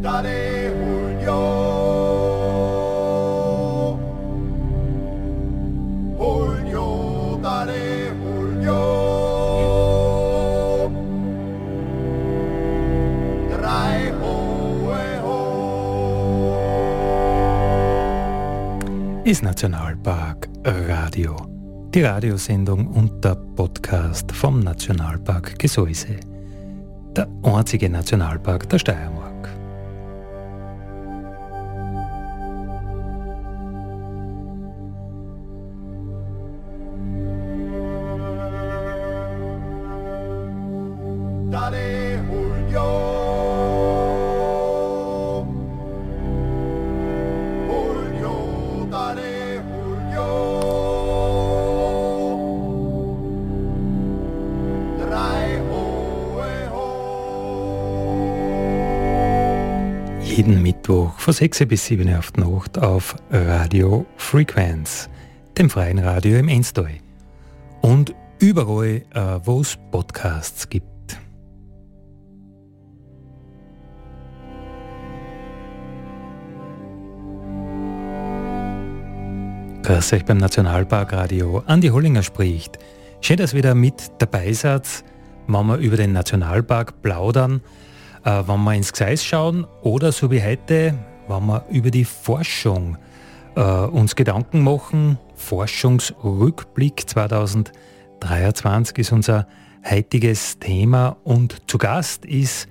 Dare Julio. Julio, dare Julio. Drei hohe ho. ist Nationalpark Radio. Die Radiosendung und der Podcast vom Nationalpark Gesäuse. Der einzige Nationalpark der Steiermark. Von 6 bis 7 Uhr auf die Nacht auf Radio Frequenz, dem freien Radio im Enstall. Und überall, äh, wo es Podcasts gibt. Grüß euch beim Nationalparkradio. Andi Hollinger spricht. Schön, dass wieder mit dabei seid, wenn wir über den Nationalpark plaudern, äh, wenn wir ins Gseis schauen oder so wie heute, wenn wir über die Forschung äh, uns Gedanken machen. Forschungsrückblick 2023 ist unser heutiges Thema und zu Gast ist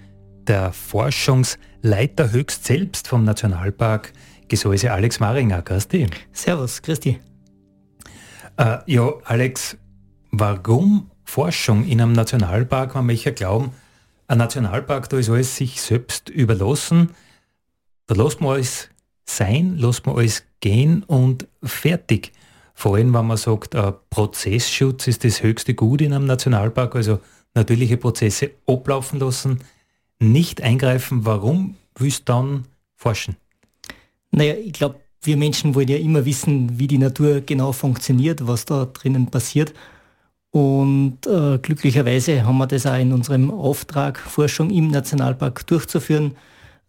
der Forschungsleiter höchst selbst vom Nationalpark Gesäuse Alex Maringer. Dich. Servus, Christi. Äh, ja, Alex, warum Forschung in einem Nationalpark, wenn manche glauben, ein Nationalpark, da ist alles sich selbst überlassen, da lässt man alles sein, lässt man alles gehen und fertig. Vor allem, wenn man sagt, äh, Prozessschutz ist das höchste Gut in einem Nationalpark, also natürliche Prozesse ablaufen lassen, nicht eingreifen. Warum willst du dann forschen? Naja, ich glaube, wir Menschen wollen ja immer wissen, wie die Natur genau funktioniert, was da drinnen passiert. Und äh, glücklicherweise haben wir das auch in unserem Auftrag, Forschung im Nationalpark durchzuführen.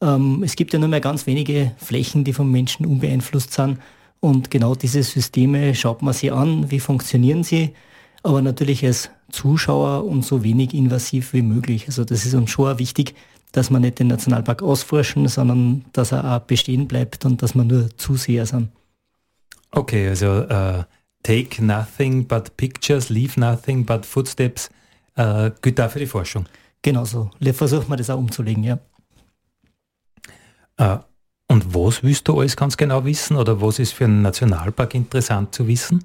Ähm, es gibt ja nur mehr ganz wenige Flächen, die vom Menschen unbeeinflusst sind. Und genau diese Systeme schaut man sich an, wie funktionieren sie, aber natürlich als Zuschauer und so wenig invasiv wie möglich. Also das ist uns schon wichtig, dass wir nicht den Nationalpark ausforschen, sondern dass er auch bestehen bleibt und dass wir nur Zuseher sind. Okay, also äh, take nothing but pictures, leave nothing but footsteps, äh, gilt auch für die Forschung. Genau so. Versuchen wir das auch umzulegen, ja. Äh, und was willst du alles ganz genau wissen oder was ist für einen Nationalpark interessant zu wissen?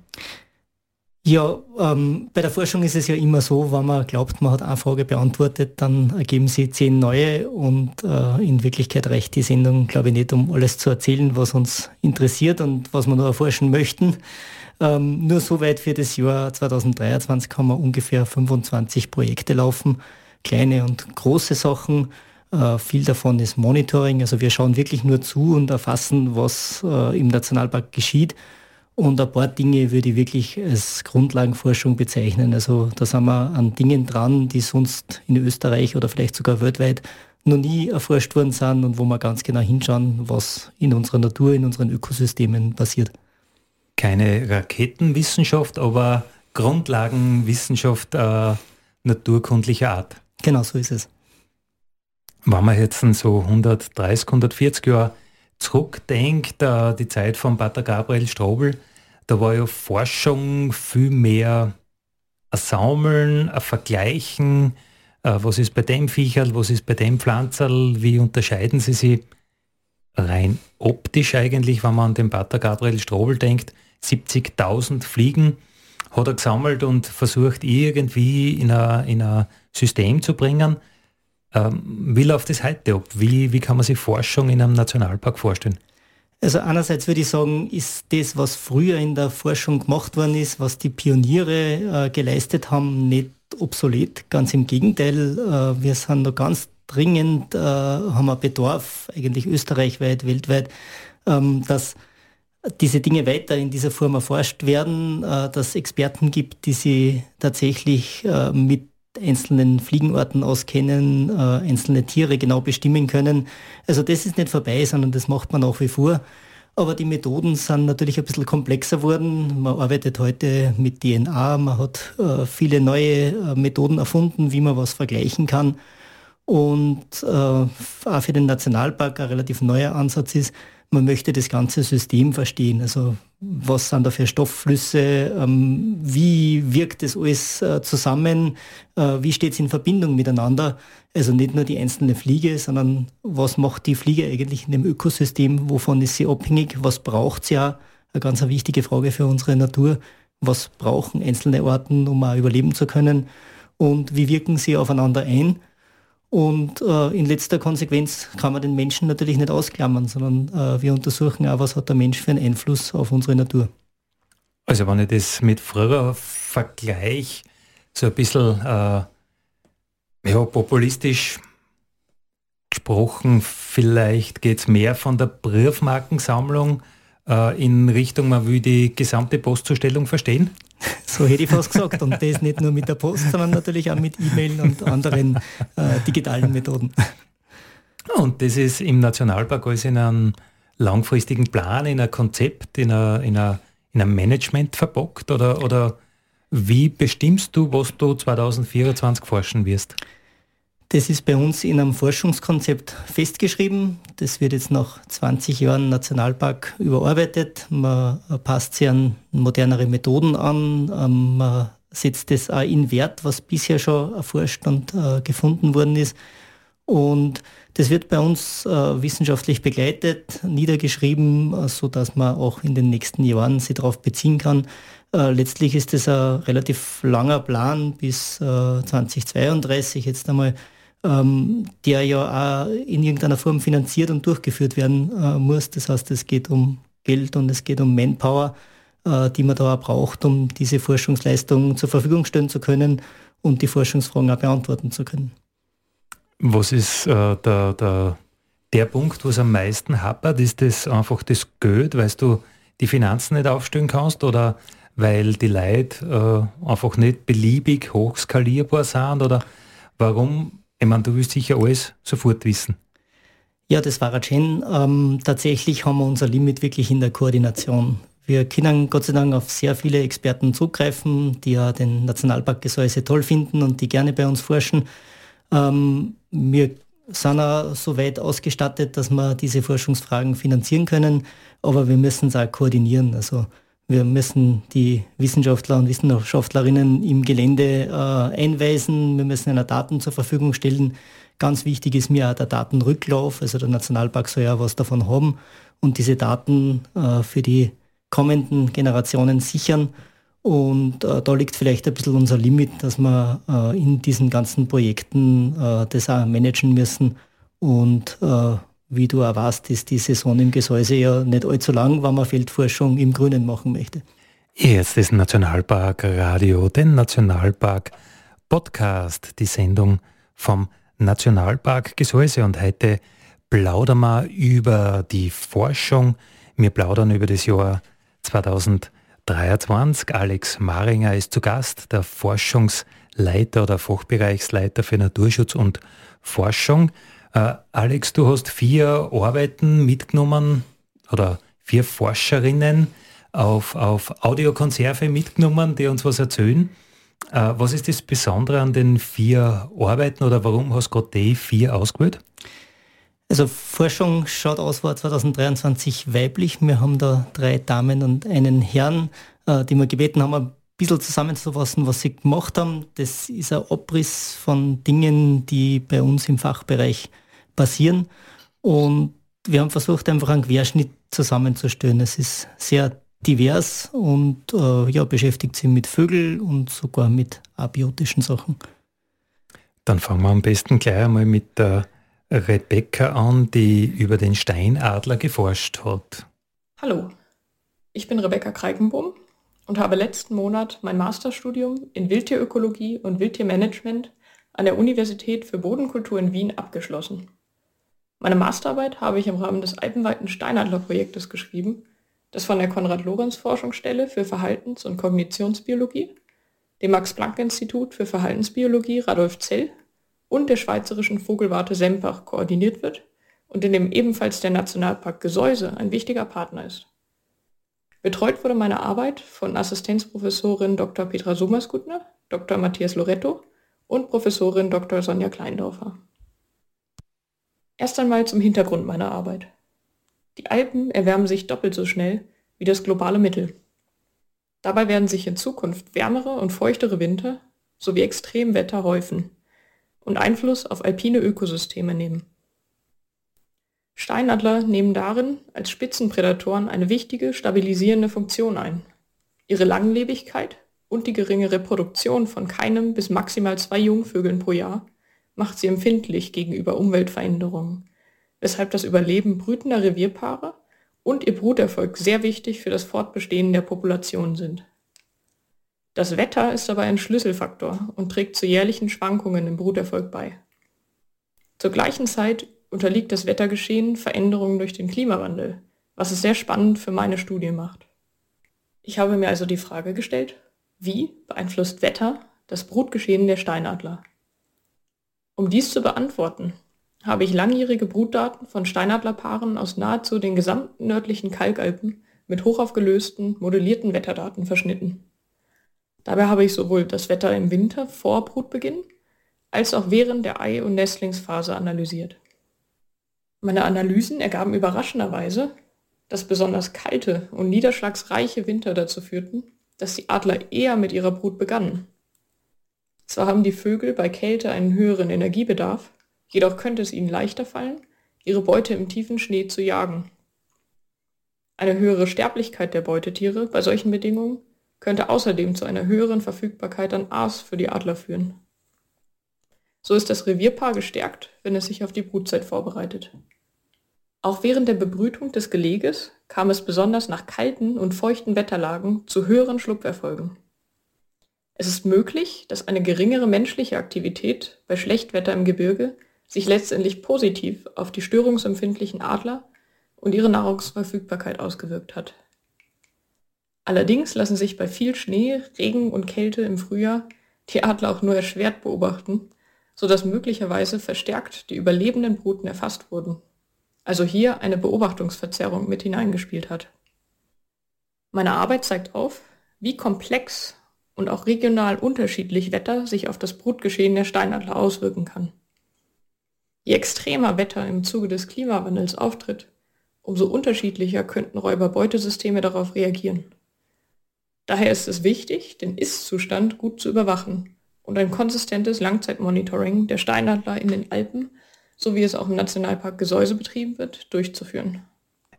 Ja, ähm, bei der Forschung ist es ja immer so, wenn man glaubt, man hat eine Frage beantwortet, dann ergeben sie zehn neue und äh, in Wirklichkeit reicht die Sendung, glaube ich, nicht, um alles zu erzählen, was uns interessiert und was wir noch erforschen möchten. Ähm, nur soweit für das Jahr 2023 haben wir ungefähr 25 Projekte laufen, kleine und große Sachen. Äh, viel davon ist Monitoring, also wir schauen wirklich nur zu und erfassen, was äh, im Nationalpark geschieht. Und ein paar Dinge würde ich wirklich als Grundlagenforschung bezeichnen. Also da sind wir an Dingen dran, die sonst in Österreich oder vielleicht sogar weltweit noch nie erforscht worden sind und wo wir ganz genau hinschauen, was in unserer Natur, in unseren Ökosystemen passiert. Keine Raketenwissenschaft, aber Grundlagenwissenschaft äh, naturkundlicher Art. Genau so ist es. Wenn man jetzt so 130, 140 Jahre zurückdenkt, äh, die Zeit von Pater Gabriel Strobel, da war ja Forschung viel mehr ein Sammeln, ein Vergleichen, äh, was ist bei dem Viecherl, was ist bei dem Pflanzerl, wie unterscheiden sie sich rein optisch eigentlich, wenn man an den Pater Gabriel Strobel denkt, 70.000 Fliegen hat er gesammelt und versucht irgendwie in ein, in ein System zu bringen. Ähm, wie läuft das heute ab? Wie, wie kann man sich Forschung in einem Nationalpark vorstellen? Also einerseits würde ich sagen, ist das, was früher in der Forschung gemacht worden ist, was die Pioniere äh, geleistet haben, nicht obsolet. Ganz im Gegenteil, äh, wir sind noch ganz dringend, äh, haben wir Bedarf, eigentlich österreichweit, weltweit, ähm, dass diese Dinge weiter in dieser Form erforscht werden, äh, dass es Experten gibt, die sie tatsächlich äh, mit einzelnen Fliegenarten auskennen, äh, einzelne Tiere genau bestimmen können. Also das ist nicht vorbei, sondern das macht man nach wie vor. Aber die Methoden sind natürlich ein bisschen komplexer geworden. Man arbeitet heute mit DNA, man hat äh, viele neue äh, Methoden erfunden, wie man was vergleichen kann. Und äh, auch für den Nationalpark ein relativ neuer Ansatz ist, man möchte das ganze System verstehen. Also was sind da für Stoffflüsse, ähm, wie wirkt das alles äh, zusammen, äh, wie steht es in Verbindung miteinander. Also nicht nur die einzelne Fliege, sondern was macht die Fliege eigentlich in dem Ökosystem, wovon ist sie abhängig, was braucht sie ja, eine ganz eine wichtige Frage für unsere Natur. Was brauchen einzelne Arten, um auch überleben zu können und wie wirken sie aufeinander ein? Und äh, in letzter Konsequenz kann man den Menschen natürlich nicht ausklammern, sondern äh, wir untersuchen auch, was hat der Mensch für einen Einfluss auf unsere Natur. Also wenn ich das mit früher vergleiche, so ein bisschen äh, ja, populistisch gesprochen, vielleicht geht es mehr von der Briefmarkensammlung äh, in Richtung, man will die gesamte Postzustellung verstehen? So hätte ich fast gesagt. Und das nicht nur mit der Post, sondern natürlich auch mit E-Mail und anderen äh, digitalen Methoden. Und das ist im Nationalpark alles in einem langfristigen Plan, in einem Konzept, in, einer, in, einer, in einem Management verbockt? Oder, oder wie bestimmst du, was du 2024 forschen wirst? Das ist bei uns in einem Forschungskonzept festgeschrieben. Das wird jetzt nach 20 Jahren Nationalpark überarbeitet. Man passt sich an modernere Methoden an. Ähm, man setzt das auch in Wert, was bisher schon erforscht und äh, gefunden worden ist. Und das wird bei uns äh, wissenschaftlich begleitet, niedergeschrieben, äh, sodass man auch in den nächsten Jahren sich darauf beziehen kann. letztlich ist das ein relativ langer Plan bis 2032 jetzt einmal ähm, der ja auch in irgendeiner Form finanziert und durchgeführt werden äh, muss. Das heißt, es geht um Geld und es geht um Manpower, äh, die man da auch braucht, um diese Forschungsleistungen zur Verfügung stellen zu können und die Forschungsfragen auch beantworten zu können. Was ist äh, der, der, der Punkt, wo es am meisten hapert? Ist das einfach das Geld, weil du die Finanzen nicht aufstellen kannst oder weil die Leute äh, einfach nicht beliebig hochskalierbar sind? Oder warum ich meine, du willst sicher alles sofort wissen. Ja, das war schön. Ähm, tatsächlich haben wir unser Limit wirklich in der Koordination. Wir können Gott sei Dank auf sehr viele Experten zugreifen, die ja den Nationalpark Gesäuse toll finden und die gerne bei uns forschen. Ähm, wir sind auch so weit ausgestattet, dass wir diese Forschungsfragen finanzieren können, aber wir müssen es auch koordinieren. Also wir müssen die Wissenschaftler und Wissenschaftlerinnen im Gelände äh, einweisen. Wir müssen ihnen Daten zur Verfügung stellen. Ganz wichtig ist mir auch der Datenrücklauf. Also der Nationalpark soll ja was davon haben und diese Daten äh, für die kommenden Generationen sichern. Und äh, da liegt vielleicht ein bisschen unser Limit, dass wir äh, in diesen ganzen Projekten äh, das auch managen müssen und äh, wie du auch weißt, ist die Saison im Gesäuse ja nicht allzu lang, wenn man Feldforschung im Grünen machen möchte. Jetzt ist Nationalpark Radio, den Nationalpark Podcast, die Sendung vom Nationalpark Gesäuse und heute plaudern wir über die Forschung. Wir plaudern über das Jahr 2023. Alex Maringer ist zu Gast, der Forschungsleiter oder Fachbereichsleiter für Naturschutz und Forschung. Äh, Alex, du hast vier Arbeiten mitgenommen oder vier Forscherinnen auf, auf Audiokonserve mitgenommen, die uns was erzählen. Äh, was ist das Besondere an den vier Arbeiten oder warum hast du gerade die vier ausgewählt? Also Forschung schaut aus, war 2023 weiblich. Wir haben da drei Damen und einen Herrn, äh, die wir gebeten haben, ein bisschen zusammenzufassen, was sie gemacht haben. Das ist ein Abriss von Dingen, die bei uns im Fachbereich passieren. Und wir haben versucht, einfach einen Querschnitt zusammenzustellen. Es ist sehr divers und äh, ja, beschäftigt sich mit Vögeln und sogar mit abiotischen Sachen. Dann fangen wir am besten gleich einmal mit der Rebecca an, die über den Steinadler geforscht hat. Hallo, ich bin Rebecca Kreikenbohm und habe letzten Monat mein Masterstudium in Wildtierökologie und Wildtiermanagement an der Universität für Bodenkultur in Wien abgeschlossen. Meine Masterarbeit habe ich im Rahmen des alpenweiten Steinadler-Projektes geschrieben, das von der Konrad-Lorenz-Forschungsstelle für Verhaltens- und Kognitionsbiologie dem Max-Planck-Institut für Verhaltensbiologie Radolf Zell und der Schweizerischen Vogelwarte Sempach koordiniert wird und in dem ebenfalls der Nationalpark Gesäuse ein wichtiger Partner ist. Betreut wurde meine Arbeit von Assistenzprofessorin Dr. Petra Summerskutner, Dr. Matthias Loretto und Professorin Dr. Sonja Kleindorfer. Erst einmal zum Hintergrund meiner Arbeit. Die Alpen erwärmen sich doppelt so schnell wie das globale Mittel. Dabei werden sich in Zukunft wärmere und feuchtere Winter sowie Extremwetter häufen und Einfluss auf alpine Ökosysteme nehmen. Steinadler nehmen darin als Spitzenprädatoren eine wichtige stabilisierende Funktion ein. Ihre Langlebigkeit und die geringe Reproduktion von keinem bis maximal zwei Jungvögeln pro Jahr macht sie empfindlich gegenüber Umweltveränderungen, weshalb das Überleben brütender Revierpaare und ihr Bruterfolg sehr wichtig für das Fortbestehen der Population sind. Das Wetter ist aber ein Schlüsselfaktor und trägt zu jährlichen Schwankungen im Bruterfolg bei. Zur gleichen Zeit unterliegt das Wettergeschehen Veränderungen durch den Klimawandel, was es sehr spannend für meine Studie macht. Ich habe mir also die Frage gestellt, wie beeinflusst Wetter das Brutgeschehen der Steinadler? Um dies zu beantworten, habe ich langjährige Brutdaten von Steinadlerpaaren aus nahezu den gesamten nördlichen Kalkalpen mit hochaufgelösten, modellierten Wetterdaten verschnitten. Dabei habe ich sowohl das Wetter im Winter vor Brutbeginn als auch während der Ei- und Nestlingsphase analysiert. Meine Analysen ergaben überraschenderweise, dass besonders kalte und niederschlagsreiche Winter dazu führten, dass die Adler eher mit ihrer Brut begannen. Zwar haben die Vögel bei Kälte einen höheren Energiebedarf, jedoch könnte es ihnen leichter fallen, ihre Beute im tiefen Schnee zu jagen. Eine höhere Sterblichkeit der Beutetiere bei solchen Bedingungen könnte außerdem zu einer höheren Verfügbarkeit an Aas für die Adler führen. So ist das Revierpaar gestärkt, wenn es sich auf die Brutzeit vorbereitet. Auch während der Bebrütung des Geleges kam es besonders nach kalten und feuchten Wetterlagen zu höheren Schlupferfolgen. Es ist möglich, dass eine geringere menschliche Aktivität bei Schlechtwetter im Gebirge sich letztendlich positiv auf die störungsempfindlichen Adler und ihre Nahrungsverfügbarkeit ausgewirkt hat. Allerdings lassen sich bei viel Schnee, Regen und Kälte im Frühjahr die Adler auch nur erschwert beobachten, sodass möglicherweise verstärkt die überlebenden Bruten erfasst wurden also hier eine Beobachtungsverzerrung mit hineingespielt hat. Meine Arbeit zeigt auf, wie komplex und auch regional unterschiedlich Wetter sich auf das Brutgeschehen der Steinadler auswirken kann. Je extremer Wetter im Zuge des Klimawandels auftritt, umso unterschiedlicher könnten Räuberbeutesysteme darauf reagieren. Daher ist es wichtig, den Ist-Zustand gut zu überwachen und ein konsistentes Langzeitmonitoring der Steinadler in den Alpen so wie es auch im Nationalpark Gesäuse betrieben wird, durchzuführen.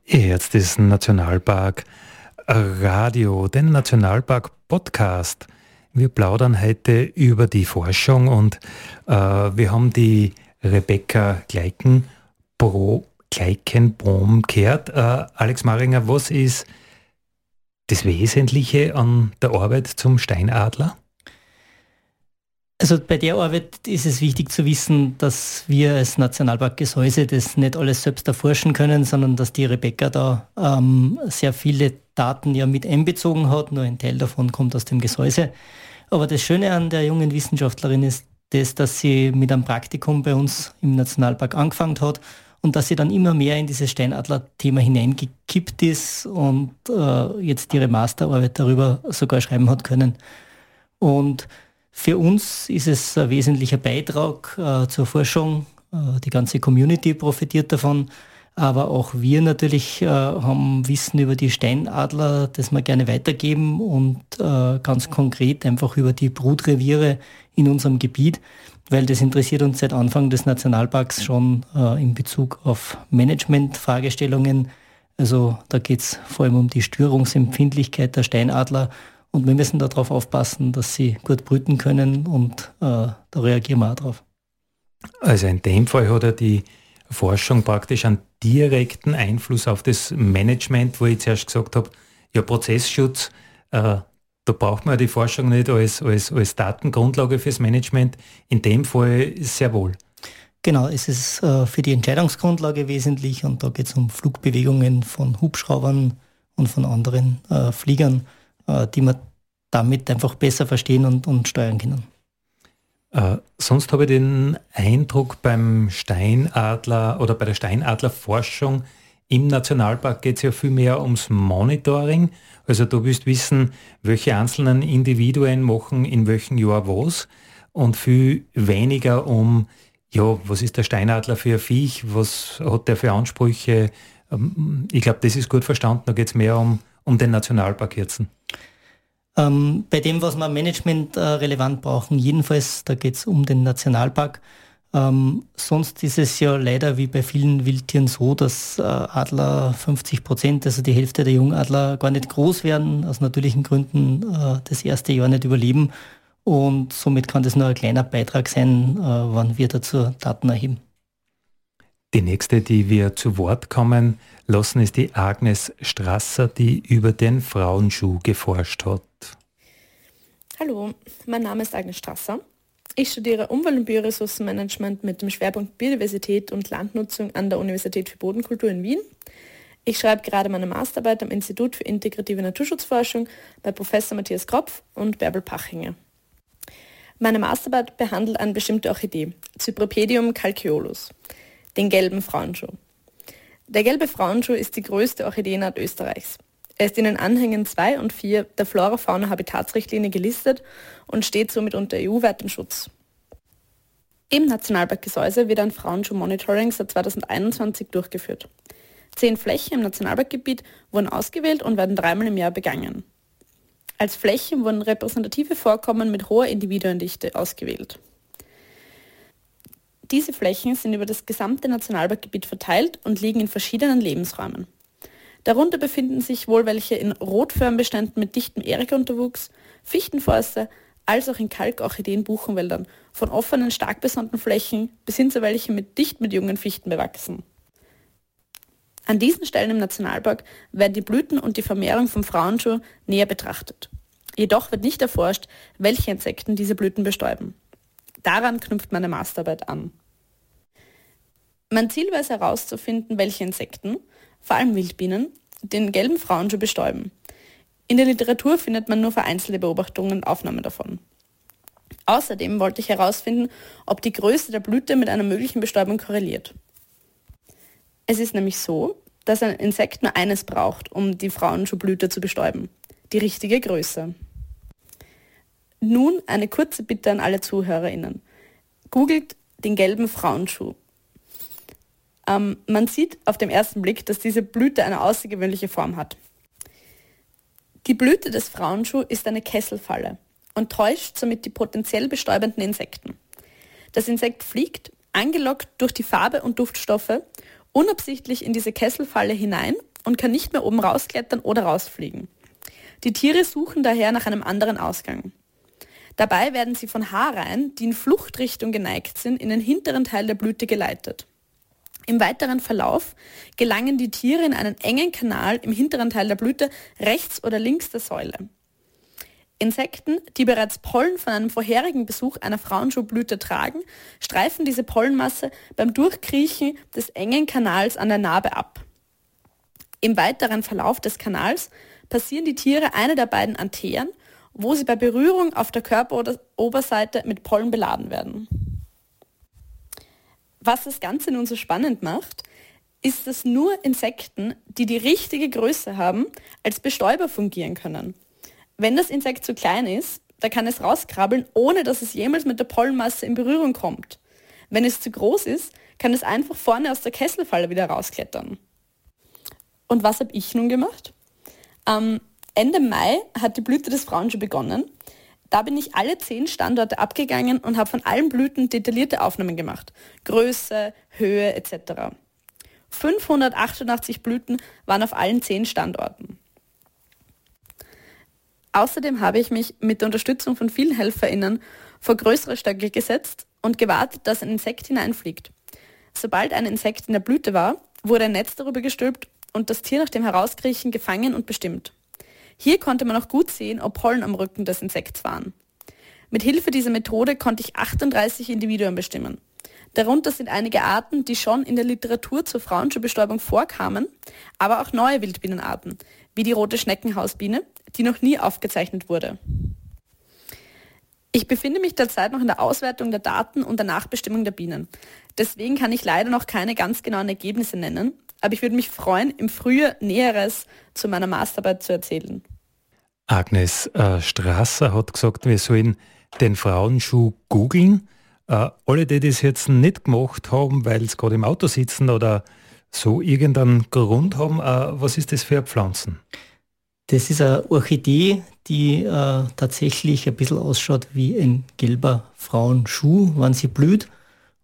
Jetzt ist Nationalpark Radio, den Nationalpark Podcast. Wir plaudern heute über die Forschung und äh, wir haben die Rebecca Gleiken pro gehört. Äh, Alex Maringer, was ist das Wesentliche an der Arbeit zum Steinadler? Also bei der Arbeit ist es wichtig zu wissen, dass wir als Nationalpark Gesäuse das nicht alles selbst erforschen können, sondern dass die Rebecca da ähm, sehr viele Daten ja mit einbezogen hat. Nur ein Teil davon kommt aus dem Gesäuse. Aber das Schöne an der jungen Wissenschaftlerin ist das, dass sie mit einem Praktikum bei uns im Nationalpark angefangen hat und dass sie dann immer mehr in dieses Steinadler-Thema hineingekippt ist und äh, jetzt ihre Masterarbeit darüber sogar schreiben hat können. Und für uns ist es ein wesentlicher Beitrag äh, zur Forschung. Äh, die ganze Community profitiert davon. Aber auch wir natürlich äh, haben Wissen über die Steinadler, das wir gerne weitergeben und äh, ganz konkret einfach über die Brutreviere in unserem Gebiet, weil das interessiert uns seit Anfang des Nationalparks schon äh, in Bezug auf Management-Fragestellungen. Also da geht es vor allem um die Störungsempfindlichkeit der Steinadler und wir müssen darauf aufpassen, dass sie gut brüten können und äh, da reagieren wir auch drauf. Also in dem Fall hat er die Forschung praktisch einen direkten Einfluss auf das Management, wo ich zuerst gesagt habe, ja Prozessschutz, äh, da braucht man die Forschung nicht als, als, als Datengrundlage fürs Management. In dem Fall sehr wohl. Genau, es ist äh, für die Entscheidungsgrundlage wesentlich und da geht es um Flugbewegungen von Hubschraubern und von anderen äh, Fliegern äh, die man damit einfach besser verstehen und, und steuern können. Äh, sonst habe ich den Eindruck beim Steinadler oder bei der Steinadlerforschung im Nationalpark geht es ja viel mehr ums Monitoring. Also du willst wissen, welche einzelnen Individuen machen in welchem Jahr was und viel weniger um, ja, was ist der Steinadler für ein Viech, was hat der für Ansprüche. Ähm, ich glaube, das ist gut verstanden. Da geht es mehr um, um den Nationalpark jetzt. Ähm, bei dem, was wir Management äh, relevant brauchen, jedenfalls, da geht es um den Nationalpark. Ähm, sonst ist es ja leider wie bei vielen Wildtieren so, dass äh, Adler 50 Prozent, also die Hälfte der Jungadler, gar nicht groß werden, aus natürlichen Gründen äh, das erste Jahr nicht überleben. Und somit kann das nur ein kleiner Beitrag sein, äh, wann wir dazu Daten erheben. Die nächste, die wir zu Wort kommen lassen, ist die Agnes Strasser, die über den Frauenschuh geforscht hat. Hallo, mein Name ist Agnes Strasser. Ich studiere Umwelt- und Bioressourcenmanagement mit dem Schwerpunkt Biodiversität und Landnutzung an der Universität für Bodenkultur in Wien. Ich schreibe gerade meine Masterarbeit am Institut für integrative Naturschutzforschung bei Professor Matthias Kropf und Bärbel Pachinger. Meine Masterarbeit behandelt eine bestimmte Orchidee, Cypripedium calceolus, den gelben Frauenschuh. Der gelbe Frauenschuh ist die größte Orchideenart Österreichs. Er ist in den Anhängen 2 und 4 der Flora-Fauna-Habitatsrichtlinie gelistet und steht somit unter EU-weitem Schutz. Im Nationalpark Gesäuse wird ein Frauenschuh-Monitoring seit 2021 durchgeführt. Zehn Flächen im Nationalparkgebiet wurden ausgewählt und werden dreimal im Jahr begangen. Als Flächen wurden repräsentative Vorkommen mit hoher Individuendichte ausgewählt. Diese Flächen sind über das gesamte Nationalparkgebiet verteilt und liegen in verschiedenen Lebensräumen. Darunter befinden sich wohl welche in Rotförmbeständen mit dichtem Erikunterwuchs, Fichtenforste, als auch in Kalkorchideen-Buchenwäldern, von offenen, stark besonnten Flächen bis hin zu welchen mit dicht mit jungen Fichten bewachsen. An diesen Stellen im Nationalpark werden die Blüten und die Vermehrung vom Frauenschuh näher betrachtet. Jedoch wird nicht erforscht, welche Insekten diese Blüten bestäuben. Daran knüpft meine Masterarbeit an. Mein Ziel war es herauszufinden, welche Insekten, vor allem Wildbienen, den gelben Frauenschuh bestäuben. In der Literatur findet man nur vereinzelte Beobachtungen und Aufnahmen davon. Außerdem wollte ich herausfinden, ob die Größe der Blüte mit einer möglichen Bestäubung korreliert. Es ist nämlich so, dass ein Insekt nur eines braucht, um die Frauenschuhblüte zu bestäuben. Die richtige Größe. Nun eine kurze Bitte an alle ZuhörerInnen. Googelt den gelben Frauenschuh ähm, man sieht auf den ersten Blick, dass diese Blüte eine außergewöhnliche Form hat. Die Blüte des Frauenschuh ist eine Kesselfalle und täuscht somit die potenziell bestäubenden Insekten. Das Insekt fliegt, angelockt durch die Farbe und Duftstoffe, unabsichtlich in diese Kesselfalle hinein und kann nicht mehr oben rausklettern oder rausfliegen. Die Tiere suchen daher nach einem anderen Ausgang. Dabei werden sie von Haarreihen, die in Fluchtrichtung geneigt sind, in den hinteren Teil der Blüte geleitet. Im weiteren Verlauf gelangen die Tiere in einen engen Kanal im hinteren Teil der Blüte rechts oder links der Säule. Insekten, die bereits Pollen von einem vorherigen Besuch einer Frauenschuhblüte tragen, streifen diese Pollenmasse beim Durchkriechen des engen Kanals an der Narbe ab. Im weiteren Verlauf des Kanals passieren die Tiere eine der beiden Antheren, wo sie bei Berührung auf der Körperoberseite mit Pollen beladen werden. Was das Ganze nun so spannend macht, ist, dass nur Insekten, die die richtige Größe haben, als Bestäuber fungieren können. Wenn das Insekt zu klein ist, da kann es rauskrabbeln, ohne dass es jemals mit der Pollenmasse in Berührung kommt. Wenn es zu groß ist, kann es einfach vorne aus der Kesselfalle wieder rausklettern. Und was habe ich nun gemacht? Am Ende Mai hat die Blüte des Frauen schon begonnen da bin ich alle zehn Standorte abgegangen und habe von allen Blüten detaillierte Aufnahmen gemacht. Größe, Höhe etc. 588 Blüten waren auf allen zehn Standorten. Außerdem habe ich mich mit der Unterstützung von vielen HelferInnen vor größere Stöcke gesetzt und gewartet, dass ein Insekt hineinfliegt. Sobald ein Insekt in der Blüte war, wurde ein Netz darüber gestülpt und das Tier nach dem Herauskriechen gefangen und bestimmt. Hier konnte man auch gut sehen, ob Pollen am Rücken des Insekts waren. Mit Hilfe dieser Methode konnte ich 38 Individuen bestimmen. Darunter sind einige Arten, die schon in der Literatur zur Frauenschuhbestäubung vorkamen, aber auch neue Wildbienenarten, wie die rote Schneckenhausbiene, die noch nie aufgezeichnet wurde. Ich befinde mich derzeit noch in der Auswertung der Daten und der Nachbestimmung der Bienen. Deswegen kann ich leider noch keine ganz genauen Ergebnisse nennen, aber ich würde mich freuen, im Frühjahr Näheres zu meiner Masterarbeit zu erzählen. Agnes äh, Strasser hat gesagt, wir sollen den Frauenschuh googeln. Äh, alle, die das jetzt nicht gemacht haben, weil sie gerade im Auto sitzen oder so irgendeinen Grund haben, äh, was ist das für Pflanzen? Das ist eine Orchidee, die äh, tatsächlich ein bisschen ausschaut wie ein gelber Frauenschuh, wenn sie blüht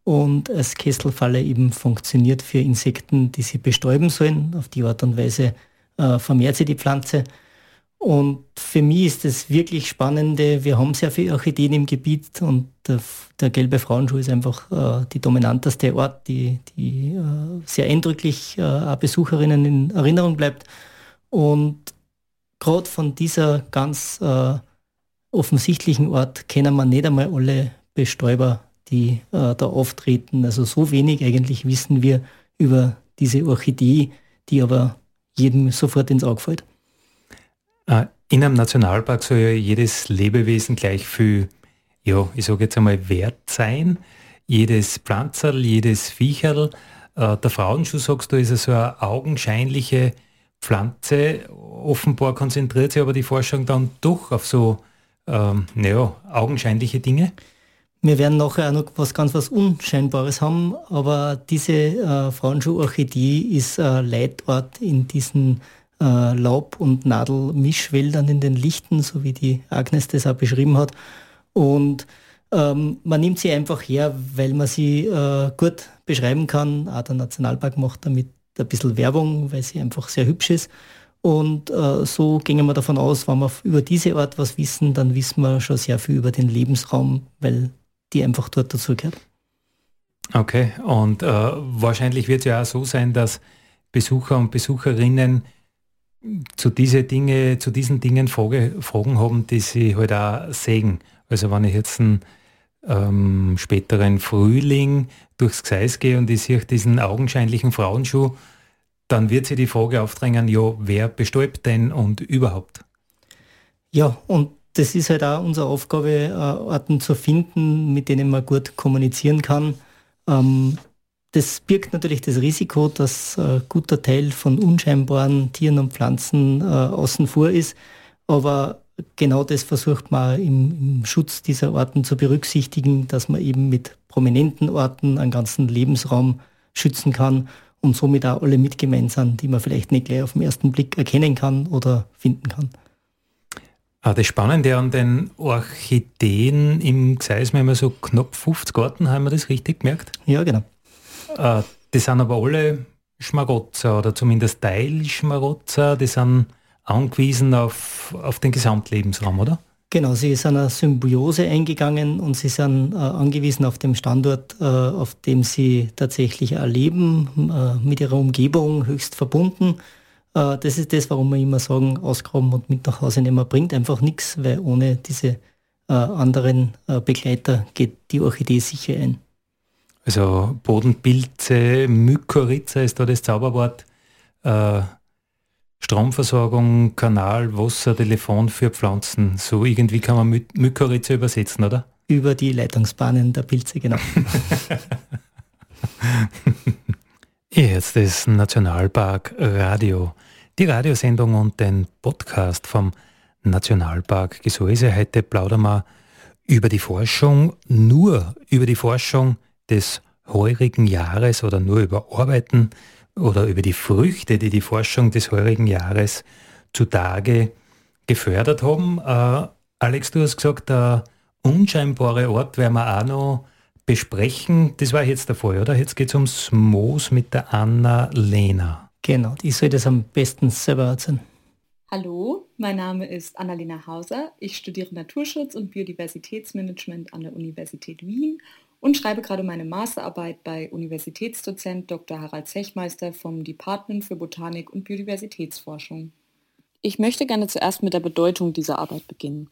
und als Kesselfalle eben funktioniert für Insekten, die sie bestäuben sollen. Auf die Art und Weise äh, vermehrt sie die Pflanze. Und für mich ist das wirklich Spannende. Wir haben sehr viele Orchideen im Gebiet und der, der gelbe Frauenschuh ist einfach äh, die dominanteste Art, die, die äh, sehr eindrücklich äh, Besucherinnen in Erinnerung bleibt. Und gerade von dieser ganz äh, offensichtlichen Ort kennen wir nicht einmal alle Bestäuber, die äh, da auftreten. Also so wenig eigentlich wissen wir über diese Orchidee, die aber jedem sofort ins Auge fällt. Äh, in einem Nationalpark soll ja jedes Lebewesen gleich viel, ja, ich sage jetzt einmal, wert sein. Jedes Pflanzerl, jedes Viecherl. Äh, der Frauenschuh, sagst du, ist so eine augenscheinliche Pflanze. Offenbar konzentriert sich aber die Forschung dann doch auf so ähm, naja, augenscheinliche Dinge. Wir werden nachher auch noch was ganz was Unscheinbares haben, aber diese äh, Frauenschuh-Orchidee ist äh, Leitort in diesen äh, Laub- und Nadelmischwäldern in den Lichten, so wie die Agnes das auch beschrieben hat. Und ähm, man nimmt sie einfach her, weil man sie äh, gut beschreiben kann. Auch der Nationalpark macht damit ein bisschen Werbung, weil sie einfach sehr hübsch ist. Und äh, so gingen wir davon aus, wenn wir über diese Art was wissen, dann wissen wir schon sehr viel über den Lebensraum, weil die einfach dort dazugehört. Okay, und äh, wahrscheinlich wird es ja auch so sein, dass Besucher und Besucherinnen zu, diese Dinge, zu diesen Dingen Frage, Fragen haben, die sie halt auch sehen. Also wenn ich jetzt einen ähm, späteren Frühling durchs Gseis gehe und ich sehe diesen augenscheinlichen Frauenschuh, dann wird sie die Frage aufdrängen, ja, wer bestäubt denn und überhaupt? Ja, und das ist halt auch unsere Aufgabe, äh, Orten zu finden, mit denen man gut kommunizieren kann. Ähm, das birgt natürlich das Risiko, dass ein äh, guter Teil von unscheinbaren Tieren und Pflanzen äh, außen vor ist. Aber genau das versucht man im, im, Schutz dieser Orten zu berücksichtigen, dass man eben mit prominenten Orten einen ganzen Lebensraum schützen kann und somit auch alle mitgemeint sind, die man vielleicht nicht gleich auf den ersten Blick erkennen kann oder finden kann. Ah, das Spannende an den Orchideen im Gseis, wir haben so knapp 50 Arten, haben wir das richtig gemerkt? Ja, genau. Äh, die sind aber alle Schmarotzer oder zumindest Teilschmarotzer, die sind angewiesen auf, auf den Gesamtlebensraum, oder? Genau, sie sind eine Symbiose eingegangen und sie sind äh, angewiesen auf dem Standort, äh, auf dem sie tatsächlich erleben, äh, mit ihrer Umgebung höchst verbunden. Äh, das ist das, warum wir immer sagen, ausgraben und mit nach Hause nehmen bringt einfach nichts, weil ohne diese äh, anderen äh, Begleiter geht die Orchidee sicher ein. Also Bodenpilze, Mykorrhiza ist da das Zauberwort. Stromversorgung, Kanal, Wasser, Telefon für Pflanzen. So irgendwie kann man My Mykorrhiza übersetzen, oder? Über die Leitungsbahnen der Pilze, genau. Jetzt ist Nationalpark Radio. Die Radiosendung und den Podcast vom Nationalpark Gesäuse. Heute plaudern wir über die Forschung, nur über die Forschung des heurigen Jahres oder nur über Arbeiten oder über die Früchte, die die Forschung des heurigen Jahres zutage gefördert haben. Äh, Alex, du hast gesagt, der unscheinbare Ort werden wir auch noch besprechen. Das war jetzt der Fall, oder? Jetzt geht es ums Moos mit der Anna-Lena. Genau, die soll das am besten selber erzählen. Hallo, mein Name ist Annalena Hauser. Ich studiere Naturschutz und Biodiversitätsmanagement an der Universität Wien und schreibe gerade meine Masterarbeit bei Universitätsdozent Dr. Harald Zechmeister vom Department für Botanik und Biodiversitätsforschung. Ich möchte gerne zuerst mit der Bedeutung dieser Arbeit beginnen.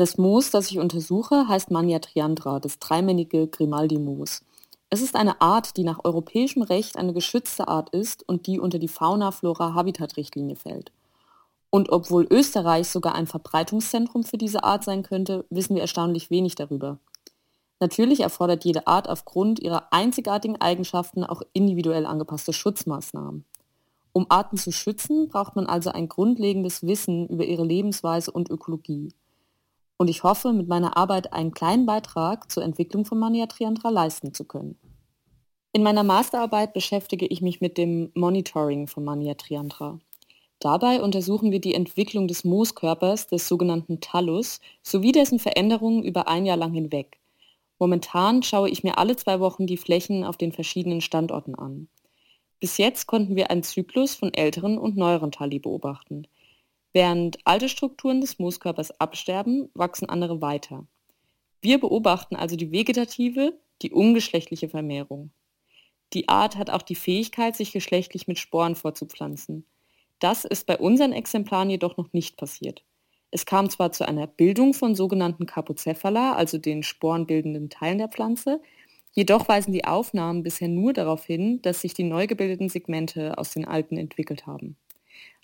Das Moos, das ich untersuche, heißt Mania triandra, das dreimännige Grimaldi-Moos. Es ist eine Art, die nach europäischem Recht eine geschützte Art ist und die unter die Fauna-Flora-Habitat-Richtlinie fällt. Und obwohl Österreich sogar ein Verbreitungszentrum für diese Art sein könnte, wissen wir erstaunlich wenig darüber. Natürlich erfordert jede Art aufgrund ihrer einzigartigen Eigenschaften auch individuell angepasste Schutzmaßnahmen. Um Arten zu schützen, braucht man also ein grundlegendes Wissen über ihre Lebensweise und Ökologie. Und ich hoffe, mit meiner Arbeit einen kleinen Beitrag zur Entwicklung von Mania triandra leisten zu können. In meiner Masterarbeit beschäftige ich mich mit dem Monitoring von Mania triandra. Dabei untersuchen wir die Entwicklung des Mooskörpers, des sogenannten Thallus, sowie dessen Veränderungen über ein Jahr lang hinweg. Momentan schaue ich mir alle zwei Wochen die Flächen auf den verschiedenen Standorten an. Bis jetzt konnten wir einen Zyklus von älteren und neueren Tali beobachten. Während alte Strukturen des Mooskörpers absterben, wachsen andere weiter. Wir beobachten also die vegetative, die ungeschlechtliche Vermehrung. Die Art hat auch die Fähigkeit, sich geschlechtlich mit Sporen vorzupflanzen. Das ist bei unseren Exemplaren jedoch noch nicht passiert. Es kam zwar zu einer Bildung von sogenannten Capocephala, also den sporenbildenden Teilen der Pflanze, jedoch weisen die Aufnahmen bisher nur darauf hin, dass sich die neu gebildeten Segmente aus den alten entwickelt haben.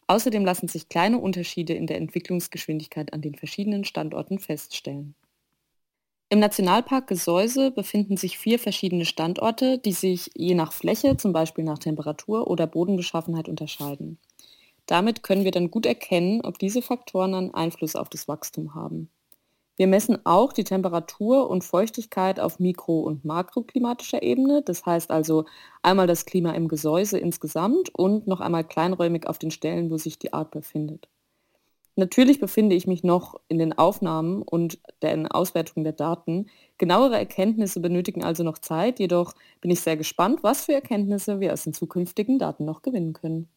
Außerdem lassen sich kleine Unterschiede in der Entwicklungsgeschwindigkeit an den verschiedenen Standorten feststellen. Im Nationalpark Gesäuse befinden sich vier verschiedene Standorte, die sich je nach Fläche, zum Beispiel nach Temperatur oder Bodenbeschaffenheit unterscheiden. Damit können wir dann gut erkennen, ob diese Faktoren einen Einfluss auf das Wachstum haben. Wir messen auch die Temperatur und Feuchtigkeit auf mikro- und makroklimatischer Ebene, das heißt also einmal das Klima im Gesäuse insgesamt und noch einmal kleinräumig auf den Stellen, wo sich die Art befindet. Natürlich befinde ich mich noch in den Aufnahmen und der Auswertung der Daten. Genauere Erkenntnisse benötigen also noch Zeit, jedoch bin ich sehr gespannt, was für Erkenntnisse wir aus den zukünftigen Daten noch gewinnen können.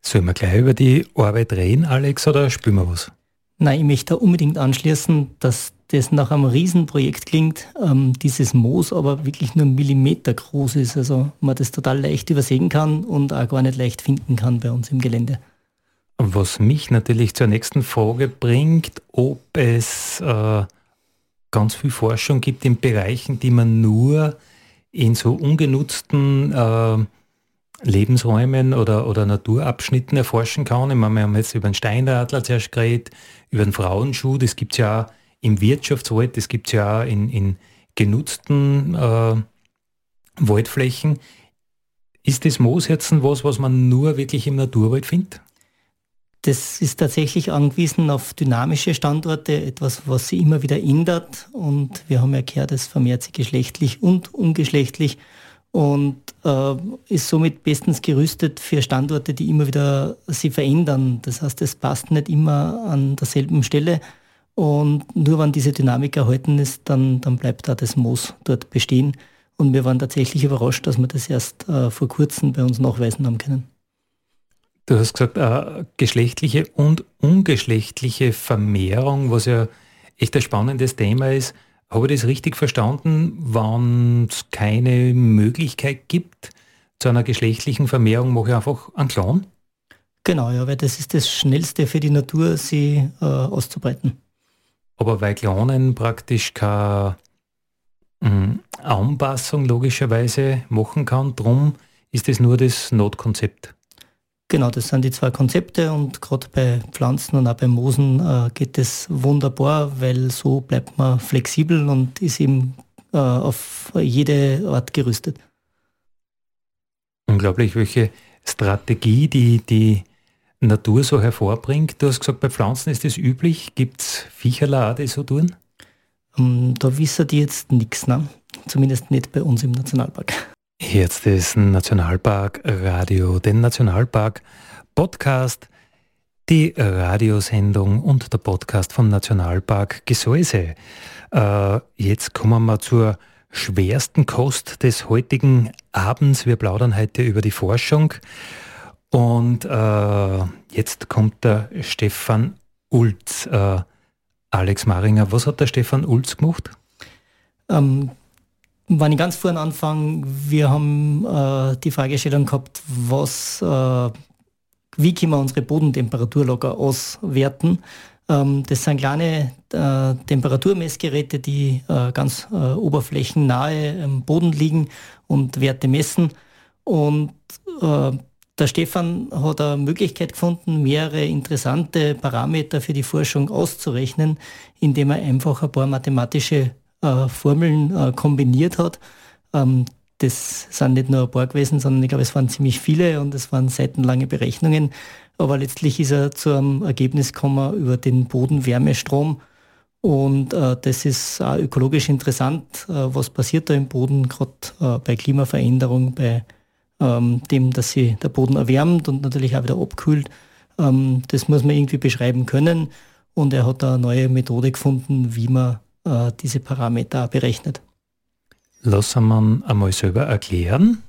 Sollen wir gleich über die Arbeit reden, Alex, oder spielen wir was? Nein, ich möchte da unbedingt anschließen, dass das nach einem Riesenprojekt klingt, ähm, dieses Moos aber wirklich nur Millimeter groß ist, also man das total leicht übersehen kann und auch gar nicht leicht finden kann bei uns im Gelände. Was mich natürlich zur nächsten Frage bringt, ob es äh, ganz viel Forschung gibt in Bereichen, die man nur in so ungenutzten äh, Lebensräumen oder, oder Naturabschnitten erforschen kann. Ich meine, wir haben jetzt über den Steinradler zuerst geredet, über den Frauenschuh, das gibt es ja im Wirtschaftswald, das gibt es ja in, in genutzten äh, Waldflächen. Ist das Moosherzen was, was man nur wirklich im Naturwald findet? Das ist tatsächlich angewiesen auf dynamische Standorte, etwas, was sich immer wieder ändert. Und wir haben ja gehört, es vermehrt sich geschlechtlich und ungeschlechtlich und äh, ist somit bestens gerüstet für Standorte, die immer wieder sich verändern. Das heißt, es passt nicht immer an derselben Stelle. Und nur wenn diese Dynamik erhalten ist, dann, dann bleibt da das Moos dort bestehen. Und wir waren tatsächlich überrascht, dass wir das erst äh, vor kurzem bei uns nachweisen haben können. Du hast gesagt, äh, geschlechtliche und ungeschlechtliche Vermehrung, was ja echt ein spannendes Thema ist. Habe ich das richtig verstanden, wenn es keine Möglichkeit gibt zu einer geschlechtlichen Vermehrung, mache ich einfach einen Clan? Genau, ja, weil das ist das Schnellste für die Natur, sie äh, auszubreiten. Aber weil Klonen praktisch keine äh, Anpassung logischerweise machen kann, drum ist es nur das Notkonzept. Genau, das sind die zwei Konzepte und gerade bei Pflanzen und auch bei Moosen äh, geht es wunderbar, weil so bleibt man flexibel und ist eben äh, auf jede Art gerüstet. Unglaublich, welche Strategie die, die Natur so hervorbringt. Du hast gesagt, bei Pflanzen ist das üblich. Gibt es Viecherler, die so tun? Um, ähm, da wissen die jetzt nichts, ne? zumindest nicht bei uns im Nationalpark. Jetzt ist Nationalpark Radio, den Nationalpark Podcast, die Radiosendung und der Podcast vom Nationalpark Gesäuse. Äh, jetzt kommen wir zur schwersten Kost des heutigen Abends. Wir plaudern heute über die Forschung. Und äh, jetzt kommt der Stefan Ulz. Äh, Alex Maringer, was hat der Stefan Ulz gemacht? Ähm, wenn ich ganz vorne anfange, wir haben äh, die Fragestellung gehabt, was, äh, wie können wir unsere Bodentemperatur locker auswerten. Ähm, das sind kleine äh, Temperaturmessgeräte, die äh, ganz äh, oberflächennahe am Boden liegen und Werte messen. Und äh, der Stefan hat eine Möglichkeit gefunden, mehrere interessante Parameter für die Forschung auszurechnen, indem er einfach ein paar mathematische äh, Formeln äh, kombiniert hat. Ähm, das sind nicht nur ein paar gewesen, sondern ich glaube, es waren ziemlich viele und es waren seitenlange Berechnungen. Aber letztlich ist er zu einem Ergebnis gekommen über den Bodenwärmestrom. Und äh, das ist auch ökologisch interessant, äh, was passiert da im Boden, gerade äh, bei Klimaveränderung, bei ähm, dem, dass sich der Boden erwärmt und natürlich auch wieder abkühlt. Ähm, das muss man irgendwie beschreiben können. Und er hat da eine neue Methode gefunden, wie man äh, diese Parameter berechnet. Lassen wir einmal selber erklären.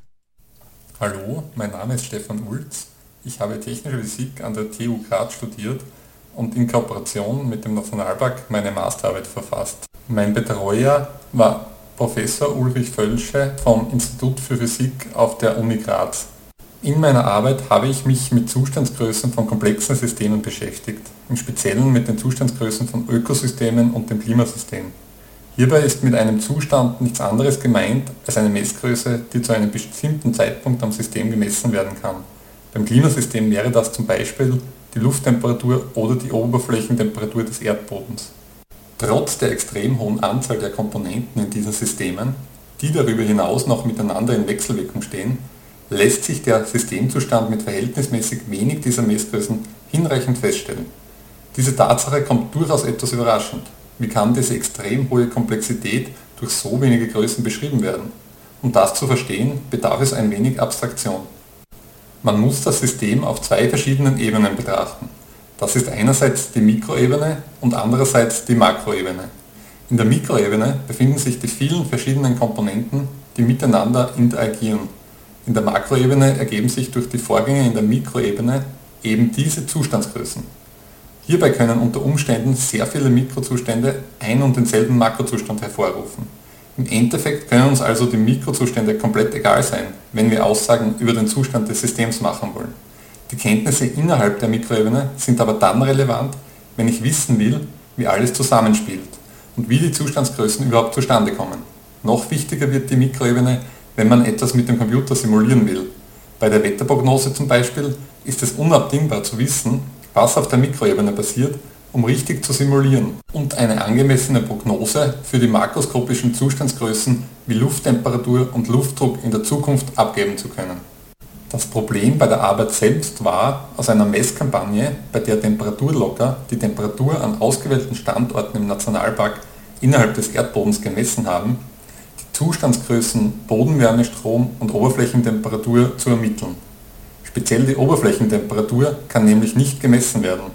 Hallo, mein Name ist Stefan Ulz. Ich habe Technische Physik an der TU Graz studiert und in Kooperation mit dem Nationalpark meine Masterarbeit verfasst. Mein Betreuer war Professor Ulrich Völsche vom Institut für Physik auf der Uni Graz. In meiner Arbeit habe ich mich mit Zustandsgrößen von komplexen Systemen beschäftigt, im Speziellen mit den Zustandsgrößen von Ökosystemen und dem Klimasystem. Hierbei ist mit einem Zustand nichts anderes gemeint als eine Messgröße, die zu einem bestimmten Zeitpunkt am System gemessen werden kann. Beim Klimasystem wäre das zum Beispiel die Lufttemperatur oder die Oberflächentemperatur des Erdbodens. Trotz der extrem hohen Anzahl der Komponenten in diesen Systemen, die darüber hinaus noch miteinander in Wechselwirkung stehen, lässt sich der Systemzustand mit verhältnismäßig wenig dieser Messgrößen hinreichend feststellen. Diese Tatsache kommt durchaus etwas überraschend. Wie kann diese extrem hohe Komplexität durch so wenige Größen beschrieben werden? Um das zu verstehen, bedarf es ein wenig Abstraktion. Man muss das System auf zwei verschiedenen Ebenen betrachten. Das ist einerseits die Mikroebene und andererseits die Makroebene. In der Mikroebene befinden sich die vielen verschiedenen Komponenten, die miteinander interagieren. In der Makroebene ergeben sich durch die Vorgänge in der Mikroebene eben diese Zustandsgrößen. Hierbei können unter Umständen sehr viele Mikrozustände ein und denselben Makrozustand hervorrufen. Im Endeffekt können uns also die Mikrozustände komplett egal sein, wenn wir Aussagen über den Zustand des Systems machen wollen. Die Kenntnisse innerhalb der Mikroebene sind aber dann relevant, wenn ich wissen will, wie alles zusammenspielt und wie die Zustandsgrößen überhaupt zustande kommen. Noch wichtiger wird die Mikroebene, wenn man etwas mit dem Computer simulieren will. Bei der Wetterprognose zum Beispiel ist es unabdingbar zu wissen, was auf der Mikroebene passiert um richtig zu simulieren und eine angemessene Prognose für die makroskopischen Zustandsgrößen wie Lufttemperatur und Luftdruck in der Zukunft abgeben zu können. Das Problem bei der Arbeit selbst war, aus einer Messkampagne, bei der Temperaturlogger die Temperatur an ausgewählten Standorten im Nationalpark innerhalb des Erdbodens gemessen haben, Zustandsgrößen Bodenwärmestrom und Oberflächentemperatur zu ermitteln. Speziell die Oberflächentemperatur kann nämlich nicht gemessen werden.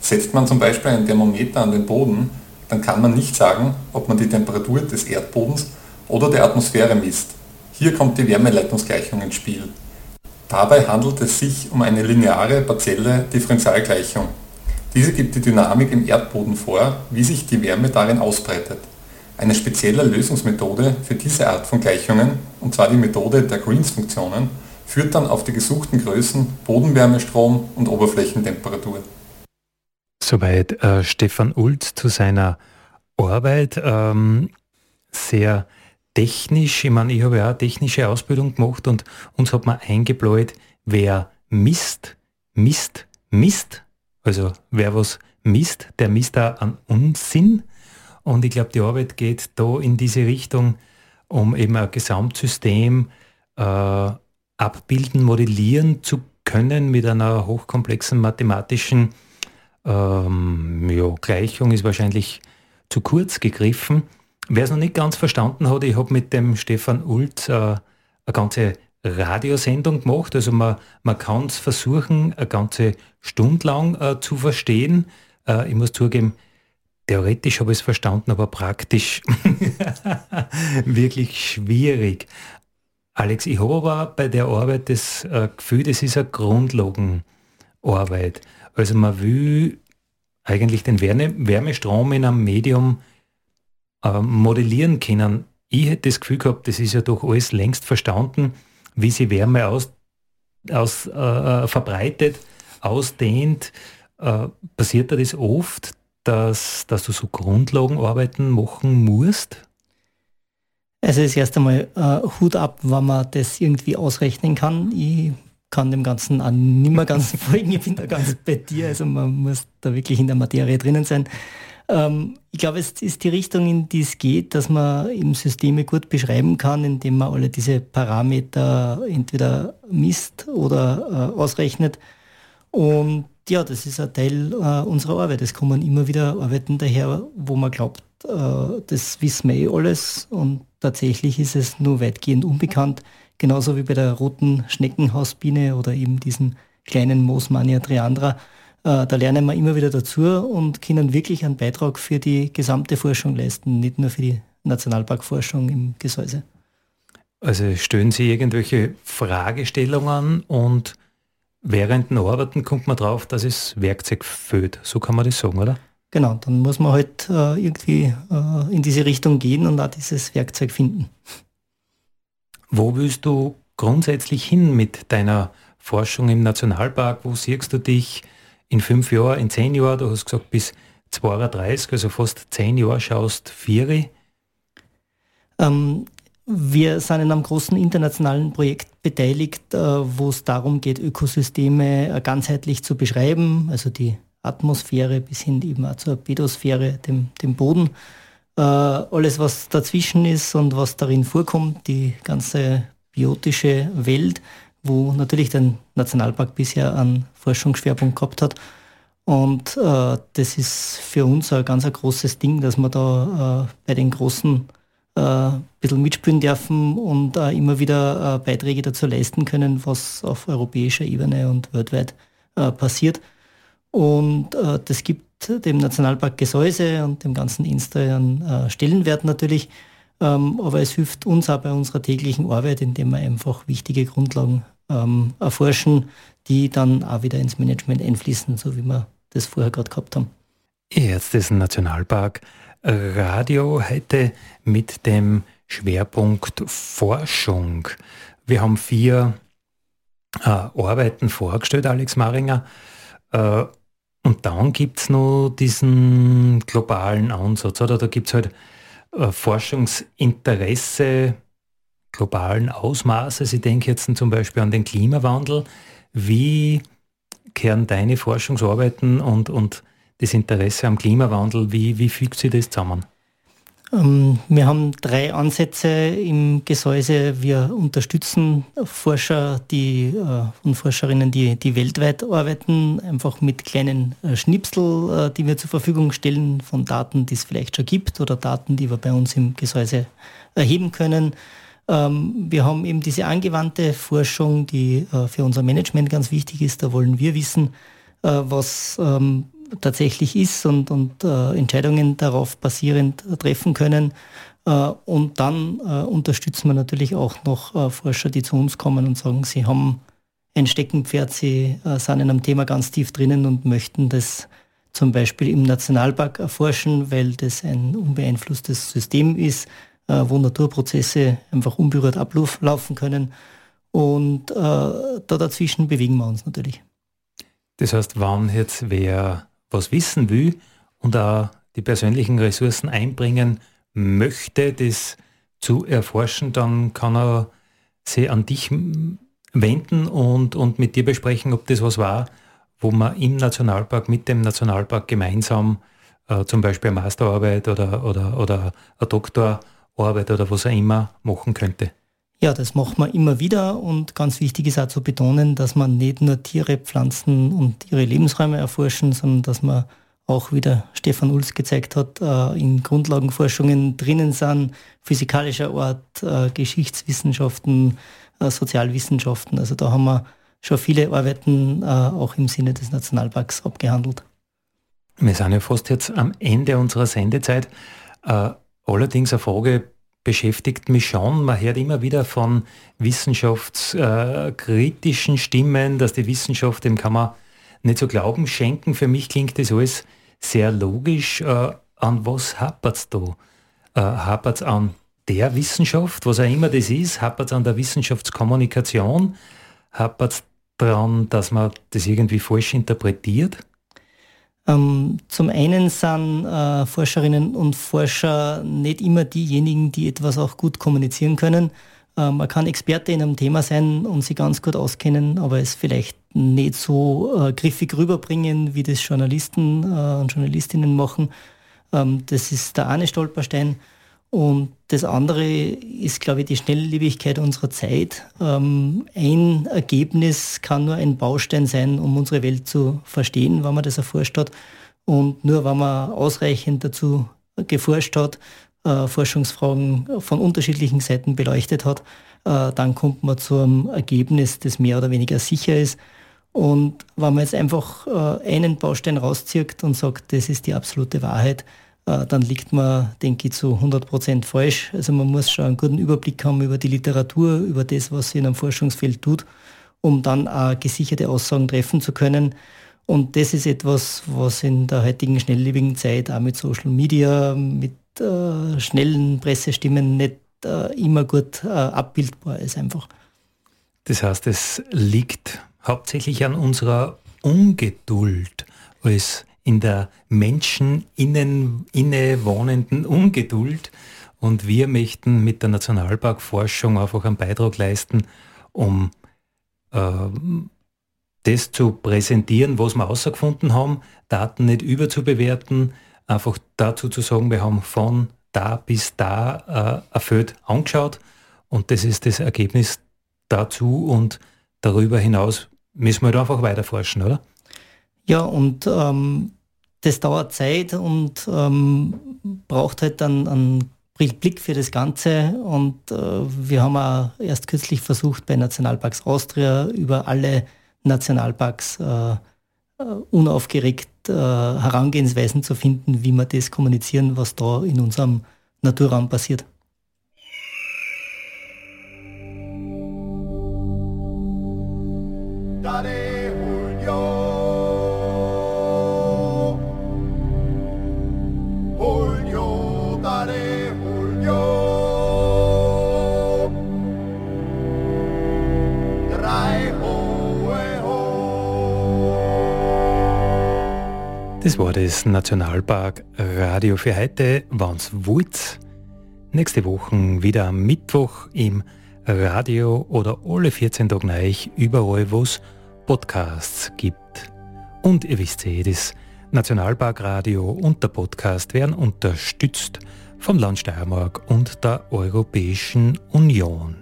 Setzt man zum Beispiel ein Thermometer an den Boden, dann kann man nicht sagen, ob man die Temperatur des Erdbodens oder der Atmosphäre misst. Hier kommt die Wärmeleitungsgleichung ins Spiel. Dabei handelt es sich um eine lineare partielle Differentialgleichung. Diese gibt die Dynamik im Erdboden vor, wie sich die Wärme darin ausbreitet. Eine spezielle Lösungsmethode für diese Art von Gleichungen, und zwar die Methode der Greens-Funktionen, führt dann auf die gesuchten Größen Bodenwärmestrom und Oberflächentemperatur. Soweit äh, Stefan Ulz zu seiner Arbeit. Ähm, sehr technisch. Ich meine, ich habe ja auch technische Ausbildung gemacht und uns hat man eingebläut, wer misst, misst, misst. Also wer was misst, der misst auch an Unsinn. Und ich glaube, die Arbeit geht da in diese Richtung, um eben ein Gesamtsystem äh, abbilden, modellieren zu können mit einer hochkomplexen mathematischen ähm, ja, Gleichung ist wahrscheinlich zu kurz gegriffen. Wer es noch nicht ganz verstanden hat, ich habe mit dem Stefan Ult äh, eine ganze Radiosendung gemacht. Also man, man kann es versuchen, eine ganze Stunde lang äh, zu verstehen. Äh, ich muss zugeben, theoretisch habe ich es verstanden, aber praktisch wirklich schwierig. Alex, ich habe aber bei der Arbeit das äh, Gefühl, das ist eine Grundlagenarbeit. Also man will eigentlich den Wärmestrom in einem Medium äh, modellieren können. Ich hätte das Gefühl gehabt, das ist ja doch alles längst verstanden, wie sie Wärme aus, aus, äh, verbreitet, ausdehnt. Äh, passiert da das oft, dass, dass du so Grundlagenarbeiten machen musst? Also ist erst einmal äh, Hut ab, wenn man das irgendwie ausrechnen kann. Ich kann dem Ganzen auch nicht mehr ganz folgen. Ich bin da ganz bei dir. Also man muss da wirklich in der Materie drinnen sein. Ähm, ich glaube, es ist die Richtung, in die es geht, dass man eben Systeme gut beschreiben kann, indem man alle diese Parameter entweder misst oder äh, ausrechnet. Und ja, das ist ein Teil äh, unserer Arbeit. Es kommen immer wieder Arbeiten daher, wo man glaubt, äh, das wissen wir eh alles und tatsächlich ist es nur weitgehend unbekannt, genauso wie bei der roten Schneckenhausbiene oder eben diesen kleinen Moosmania triandra. Äh, da lernen wir immer wieder dazu und können wirklich einen Beitrag für die gesamte Forschung leisten, nicht nur für die Nationalparkforschung im Gesäuse. Also stellen Sie irgendwelche Fragestellungen und während den Arbeiten kommt man drauf, dass es Werkzeug fehlt. So kann man das sagen, oder? Genau, dann muss man halt äh, irgendwie äh, in diese Richtung gehen und auch dieses Werkzeug finden. Wo willst du grundsätzlich hin mit deiner Forschung im Nationalpark? Wo siehst du dich in fünf Jahren, in zehn Jahren? Du hast gesagt, bis 32, also fast zehn Jahre schaust Vieri. Ähm, wir sind in einem großen internationalen Projekt beteiligt, äh, wo es darum geht, Ökosysteme äh, ganzheitlich zu beschreiben, also die Atmosphäre bis hin eben auch zur Pedosphäre, dem, dem Boden. Äh, alles, was dazwischen ist und was darin vorkommt, die ganze biotische Welt, wo natürlich der Nationalpark bisher einen Forschungsschwerpunkt gehabt hat. Und äh, das ist für uns ein ganz ein großes Ding, dass wir da äh, bei den großen äh, ein bisschen mitspielen dürfen und äh, immer wieder äh, Beiträge dazu leisten können, was auf europäischer Ebene und weltweit äh, passiert. Und äh, das gibt dem Nationalpark Gesäuse und dem ganzen Insta einen äh, Stellenwert natürlich. Ähm, aber es hilft uns auch bei unserer täglichen Arbeit, indem wir einfach wichtige Grundlagen ähm, erforschen, die dann auch wieder ins Management einfließen, so wie wir das vorher gerade gehabt haben. Jetzt ist ein Nationalpark Radio heute mit dem Schwerpunkt Forschung. Wir haben vier äh, Arbeiten vorgestellt, Alex Maringer. Äh, und dann gibt es noch diesen globalen Ansatz, oder? Da gibt es halt äh, Forschungsinteresse globalen Ausmaßes. Ich denke jetzt zum Beispiel an den Klimawandel. Wie kehren deine Forschungsarbeiten und, und das Interesse am Klimawandel, wie, wie fügt sich das zusammen? Ähm, wir haben drei Ansätze im Gesäuse. Wir unterstützen Forscher die, äh, und Forscherinnen, die, die weltweit arbeiten, einfach mit kleinen äh, Schnipsel, äh, die wir zur Verfügung stellen von Daten, die es vielleicht schon gibt oder Daten, die wir bei uns im Gesäuse erheben können. Ähm, wir haben eben diese angewandte Forschung, die für unser Management ganz wichtig ist. Da wollen wir wissen, was ähm, tatsächlich ist und, und äh, Entscheidungen darauf basierend treffen können. Äh, und dann äh, unterstützen wir natürlich auch noch äh, Forscher, die zu uns kommen und sagen, sie haben ein Steckenpferd, sie äh, sind in einem Thema ganz tief drinnen und möchten das zum Beispiel im Nationalpark erforschen, weil das ein unbeeinflusstes System ist, äh, wo Naturprozesse einfach unberührt ablaufen können. Und da dazwischen bewegen wir uns natürlich. Das heißt, wann jetzt wer was wissen will und auch die persönlichen Ressourcen einbringen möchte, das zu erforschen, dann kann er sich an dich wenden und, und mit dir besprechen, ob das was war, wo man im Nationalpark mit dem Nationalpark gemeinsam äh, zum Beispiel eine Masterarbeit oder, oder, oder eine Doktorarbeit oder was auch immer machen könnte. Ja, das macht man immer wieder und ganz wichtig ist auch zu betonen, dass man nicht nur Tiere, Pflanzen und ihre Lebensräume erforschen, sondern dass man auch, wie der Stefan Ulz gezeigt hat, äh, in Grundlagenforschungen drinnen sind, physikalischer Art, äh, Geschichtswissenschaften, äh, Sozialwissenschaften. Also da haben wir schon viele Arbeiten auch im Sinne des Nationalparks abgehandelt. Wir sind ja fast jetzt am Ende unserer Sendezeit. Allerdings eine Frage beschäftigt mich schon. Man hört immer wieder von wissenschaftskritischen Stimmen, dass die Wissenschaft, dem kann man nicht so Glauben schenken. Für mich klingt das alles sehr logisch. Äh, an was hapert es da? Äh, hapert es an der Wissenschaft, was auch immer das ist? Hapert es an der Wissenschaftskommunikation? Hapert es daran, dass man das irgendwie falsch interpretiert? Ähm, zum einen sind äh, Forscherinnen und Forscher nicht immer diejenigen, die etwas auch gut kommunizieren können. Äh, man kann Experte in einem Thema sein und sie ganz gut auskennen, aber es vielleicht nicht so äh, griffig rüberbringen, wie das Journalisten äh, und Journalistinnen machen. Ähm, das ist der eine Stolperstein. Und das andere ist, glaube ich, die Schnelllebigkeit unserer Zeit. Ähm, ein Ergebnis kann nur ein Baustein sein, um unsere Welt zu verstehen, wenn man das erforscht hat. Und nur wenn man ausreichend dazu geforscht hat, äh, Forschungsfragen von unterschiedlichen Seiten beleuchtet hat, äh, dann kommt man zu einem Ergebnis, das mehr oder weniger sicher ist. Und wenn man jetzt einfach äh, einen Baustein rauszieht und sagt, das ist die absolute Wahrheit, dann liegt man, denke ich, zu 100 Prozent falsch. Also man muss schon einen guten Überblick haben über die Literatur, über das, was sie in einem Forschungsfeld tut, um dann auch gesicherte Aussagen treffen zu können. Und das ist etwas, was in der heutigen schnelllebigen Zeit auch mit Social Media, mit äh, schnellen Pressestimmen nicht äh, immer gut äh, abbildbar ist einfach. Das heißt, es liegt hauptsächlich an unserer Ungeduld als in der Menschen innen, innewohnenden Ungeduld. Und wir möchten mit der Nationalparkforschung einfach einen Beitrag leisten, um äh, das zu präsentieren, was wir herausgefunden haben, Daten nicht überzubewerten, einfach dazu zu sagen, wir haben von da bis da äh, Feld angeschaut und das ist das Ergebnis dazu und darüber hinaus müssen wir halt einfach weiter forschen, oder? Ja, und ähm, das dauert Zeit und ähm, braucht halt dann einen Blick für das Ganze. Und äh, wir haben auch erst kürzlich versucht, bei Nationalparks Austria über alle Nationalparks äh, äh unaufgeregt äh, Herangehensweisen zu finden, wie wir das kommunizieren, was da in unserem Naturraum passiert. Das war das Nationalpark Radio für heute. Wann's wollt. Nächste Woche wieder am Mittwoch im Radio oder alle 14 Tage neu überall, wo es Podcasts gibt. Und ihr wisst eh, das Nationalparkradio und der Podcast werden unterstützt vom Land Steiermark und der Europäischen Union.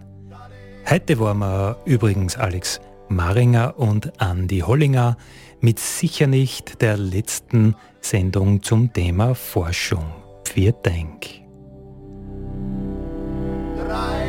Heute waren wir übrigens Alex Maringer und Andy Hollinger mit sicher nicht der letzten Sendung zum Thema Forschung. Vier Denk. Drei.